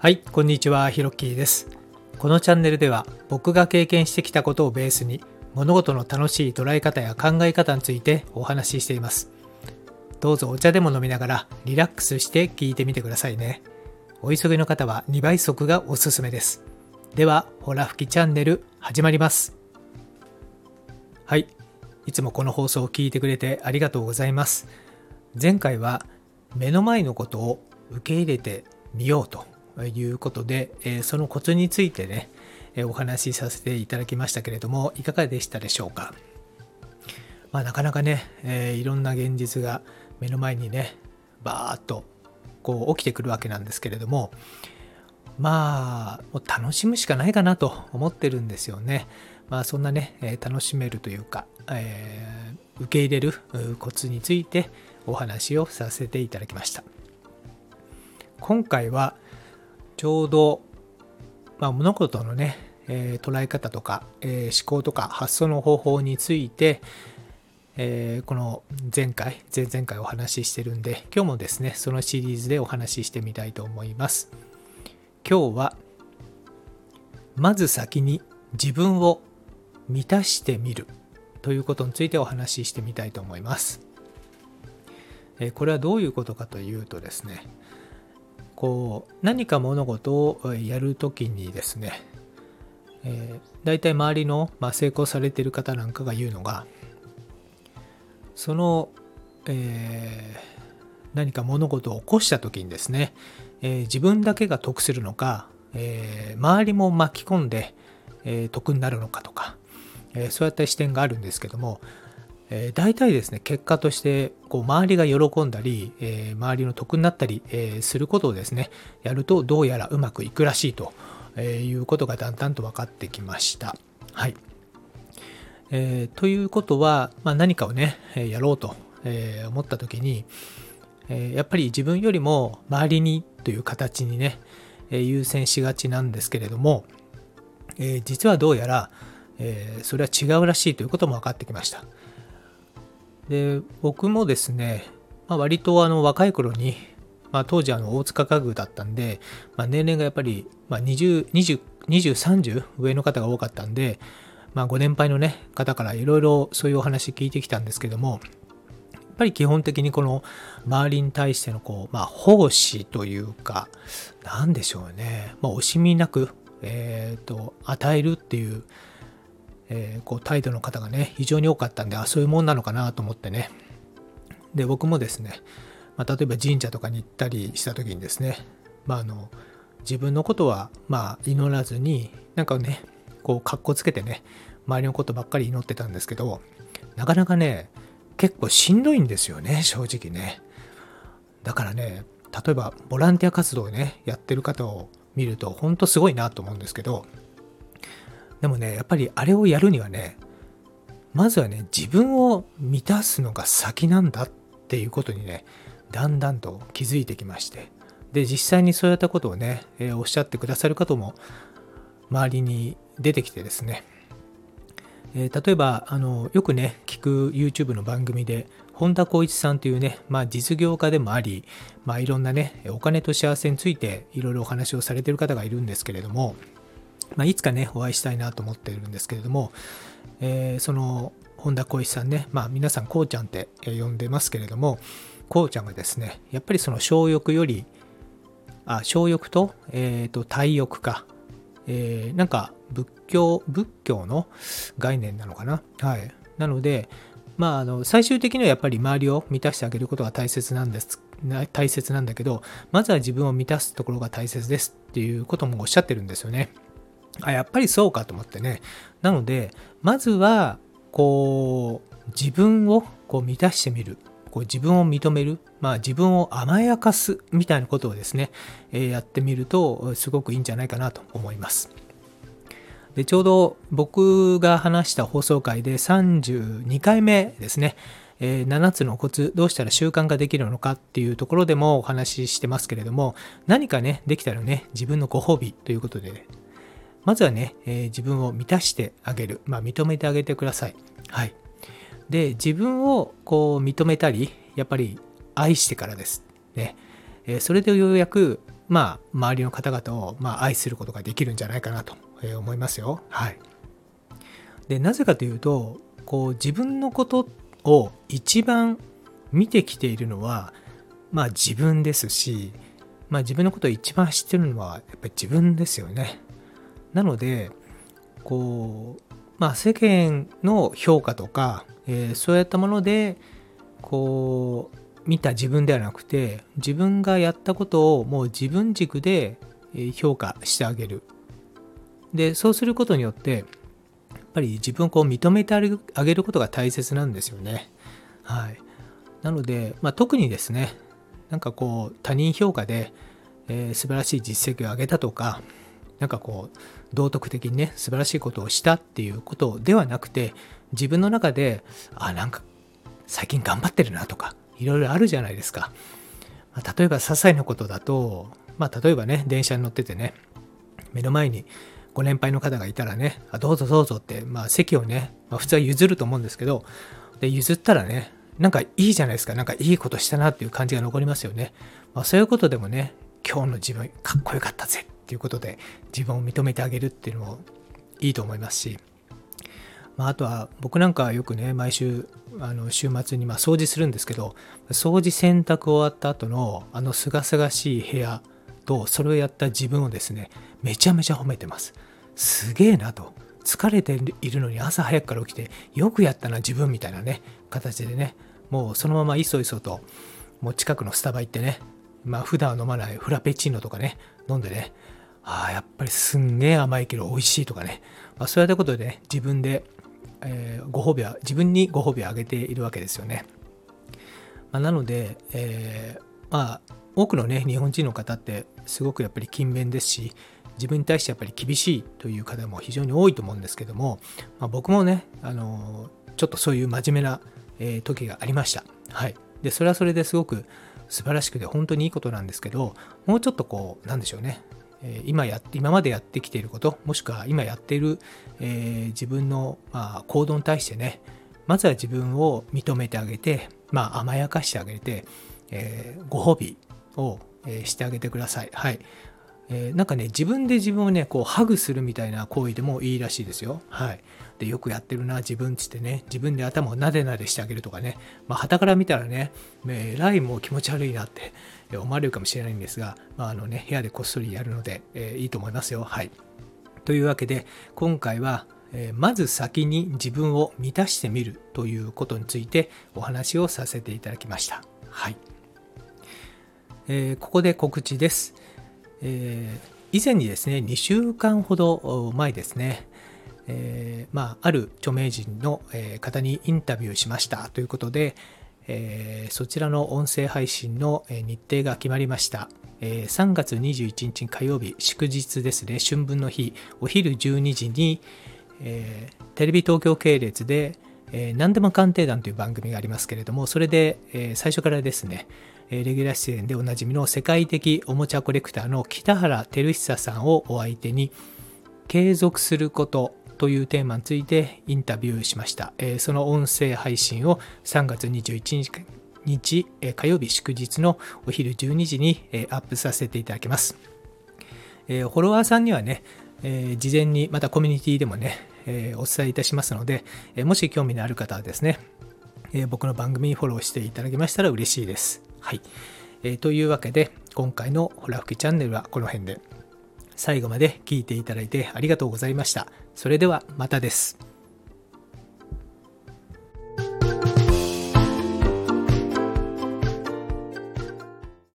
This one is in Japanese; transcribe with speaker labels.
Speaker 1: はい、こんにちは、ひろっきーです。このチャンネルでは僕が経験してきたことをベースに物事の楽しい捉え方や考え方についてお話ししています。どうぞお茶でも飲みながらリラックスして聞いてみてくださいね。お急ぎの方は2倍速がおすすめです。では、ほら吹きチャンネル始まります。はい、いつもこの放送を聞いてくれてありがとうございます。前回は目の前のことを受け入れてみようとということで、えそのコツについてね、えお話しさせていただきましたけれども、いかがでしたでしょうか？まあ、なかなかね、えいろんな現実が目の前にね、バーッとこう起きてくるわけなんですけれども、まあ、もう楽しむしかないかなと思ってるんですよね。まあ、そんなね、え楽しめるというか、えー受け入れるコツについてお話をさせていただきました。今回はちょうど、まあ、物事のね、えー捉え方とか、えー思考とか発想の方法について、えーこの前回前々回お話ししてるんで今日もですねそのシリーズでお話ししてみたいと思います。今日はまず先に自分を満たしてみるということについてお話ししてみたいと思います。えこれはどういうことかというとですねこう何か物事をやるときにですね、えー、大体周りの、まあ、成功されている方なんかが言うのがその、えー何か物事を起こしたときにですね、えー自分だけが得するのか、え周りも巻き込んで、え得になるのかとか、えそういった視点があるんですけども、えー大体ですね結果としてこう周りが喜んだり、えー周りの得になったり、えーすることをですねやるとどうやらうまくいくらしいとえいうことがだんだんと分かってきました。はいえということは、まあ、何かをねやろうと、え思った時に、えやっぱり自分よりも周りにという形にね、え優先しがちなんですけれども、え実はどうやら、えそれは違うらしいということも分かってきました。で僕もですね、まあ、割とあの若い頃に、まあ、当時あの大塚家具だったんで、まあ、年齢がやっぱり、まあ、20、20、20、30上の方が多かったんで、まあ、ご年配のね方からいろいろそういうお話聞いてきたんですけどもやっぱり基本的にこの周りに対してのこう、まあ、奉仕というか何でしょうね、まあ、惜しみなく、えーと与えるっていうえーこう態度の方がね非常に多かったんであそういうもんなのかなと思ってね。で僕もですね、まあ、例えば神社とかに行ったりした時にですね、まあ、あの自分のことはまあ祈らずになんかねこう格好つけてね周りのことばっかり祈ってたんですけどなかなかね結構しんどいんですよね正直ね。だからね例えばボランティア活動をねやってる方を見ると本当すごいなと思うんですけどでもねやっぱりあれをやるにはねまずはね自分を満たすのが先なんだっていうことにねだんだんと気づいてきまして。で実際にそういったことをね、えーおっしゃってくださる方も周りに出てきてですね、えー例えばあのよくね聞く YouTube の番組で本田光一さんというね、まあ、実業家でもあり、まあ、いろんなねお金と幸せについていろいろお話をされてる方がいるんですけれども、まあ、いつかねお会いしたいなと思っているんですけれども、えーその本田光一さんね、まあ、皆さんこうちゃんって呼んでますけれどもこうちゃんがですねやっぱりその小欲よりあ小欲と,、えーと体欲か、えーなんか仏教仏教の概念なのかな？はい。なのでまああの最終的にはやっぱり周りを満たしてあげることが大切なんです大切なんだけどまずは自分を満たすところが大切ですっていうこともおっしゃってるんですよね。あやっぱりそうかと思ってね。なのでまずはこう自分をこう満たしてみる。こう自分を認める、まあ、自分を甘やかすみたいなことをですね、えーやってみるとすごくいいんじゃないかなと思います。でちょうど僕が話した放送回で32回目ですね、えー7つのコツどうしたら習慣ができるのかっていうところでもお話ししてますけれども何かねできたらね自分のご褒美ということで、まずはね、えー自分を満たしてあげる、まあ、認めてあげてください。はい。で、自分をこう認めたり、やっぱり愛してからです。ね。えーそれでようやくまあ、周りの方々を、まあ、愛することができるんじゃないかなと思いますよ。はい。で、なぜかというと、こう、自分のことを一番見てきているのは、まあ自分ですし、まあ自分のことを一番知ってるのはやっぱり自分ですよね。なので、こう、まあ世間の評価とか、えー、そういったもので、こう、見た自分ではなくて、自分がやったことをもう自分軸で評価してあげる。で、そうすることによって、やっぱり自分をこう認めてあげることが大切なんですよね。はい。なので、まあ、特にですね、なんかこう他人評価で、えー、素晴らしい実績を上げたとかなんかこう道徳的にね素晴らしいことをしたっていうことではなくて自分の中であなんか最近頑張ってるなとかいろいろあるじゃないですか、まあ、例えば些細なことだとまあ例えばね電車に乗っててね目の前にご年配の方がいたらねあどうぞどうぞって、まあ、席をね、まあ、普通は譲ると思うんですけどで譲ったらねなんかいいじゃないですか。なんかいいことしたなっていう感じが残りますよね。まあ、そういうことでもね、今日の自分かっこよかったぜっていうことで自分を認めてあげるっていうのもいいと思いますし、まあ、あとは僕なんかはよくね、毎週あの週末にま掃除するんですけど、掃除洗濯終わった後のあのすがすがしい部屋とそれをやった自分をですね、めちゃめちゃ褒めてます。すげえなと。疲れているのに朝早くから起きてよくやったな自分みたいなね形でねもうそのままいそいそと、もう近くのスタバ行ってね、まあ普段は飲まないフラペチーノとかね、飲んでね、ああ、やっぱりすんげえ甘いけど美味しいとかね、まあ、そういったことでね、自分で、えー、ご褒美は、自分にご褒美をあげているわけですよね。まあ、なので、えー、まあ、多くのね、日本人の方ってすごくやっぱり勤勉ですし、自分に対してやっぱり厳しいという方も非常に多いと思うんですけども、まあ、僕もね、あのちょっとそういう真面目なえ、時がありました。はい。で、それはそれですごく素晴らしくて本当にいいことなんですけど、もうちょっとこう、なんでしょうね。今や今までやってきていることもしくは今やっている、えー、自分の、まあ、行動に対してねまずは自分を認めてあげて、まあ、甘やかしてあげて、えー、ご褒美を、え、してあげてください。はい。えー、なんかね、自分で自分をね、こう、ハグするみたいな行為でもいいらしいですよ。はい。で、よくやってるな、自分っつってね、自分で頭をなでなでしてあげるとかね、まあ、から見たらね、えらいもう気持ち悪いなって思われるかもしれないんですが、まあ、あのね、部屋でこっそりやるので、えー、いいと思いますよ。はい。というわけで、今回は、えまず先に自分を満たしてみるということについてお話をさせていただきました。はい。えー、ここで告知です。えー、以前にですね、2週間ほど前ですね、えー、まあ、ある著名人の方にインタビューしましたということで、えー、そちらの音声配信の日程が決まりました。えー、3月21日火曜日、祝日ですね、春分の日、お昼12時に、え、テレビ東京系列で、え、何でも鑑定団という番組がありますけれども、それで、え、最初からですね、レギュラー出演でおなじみの世界的おもちゃコレクターの北原照久さんをお相手に継続することというテーマについてインタビューしました。その音声配信を3月21日日火曜日祝日のお昼12時にアップさせていただきます。フォロワーさんにはね、事前にまたコミュニティでもね、お伝えいたしますので、もし興味のある方はですね、僕の番組にフォローしていただけましたら嬉しいです。はい。えー、というわけで、今回のほらふきチャンネルはこの辺で。最後まで聞いていただいてありがとうございました。それではまたです。